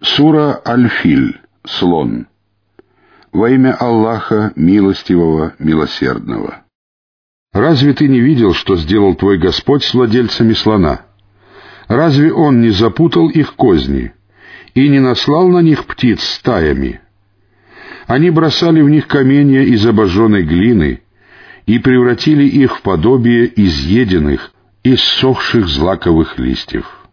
Сура Аль-Филь. Слон. Во имя Аллаха, милостивого, милосердного. Разве ты не видел, что сделал твой Господь с владельцами слона? Разве Он не запутал их козни и не наслал на них птиц стаями? Они бросали в них каменья из обожженной глины и превратили их в подобие изъеденных, иссохших злаковых листьев.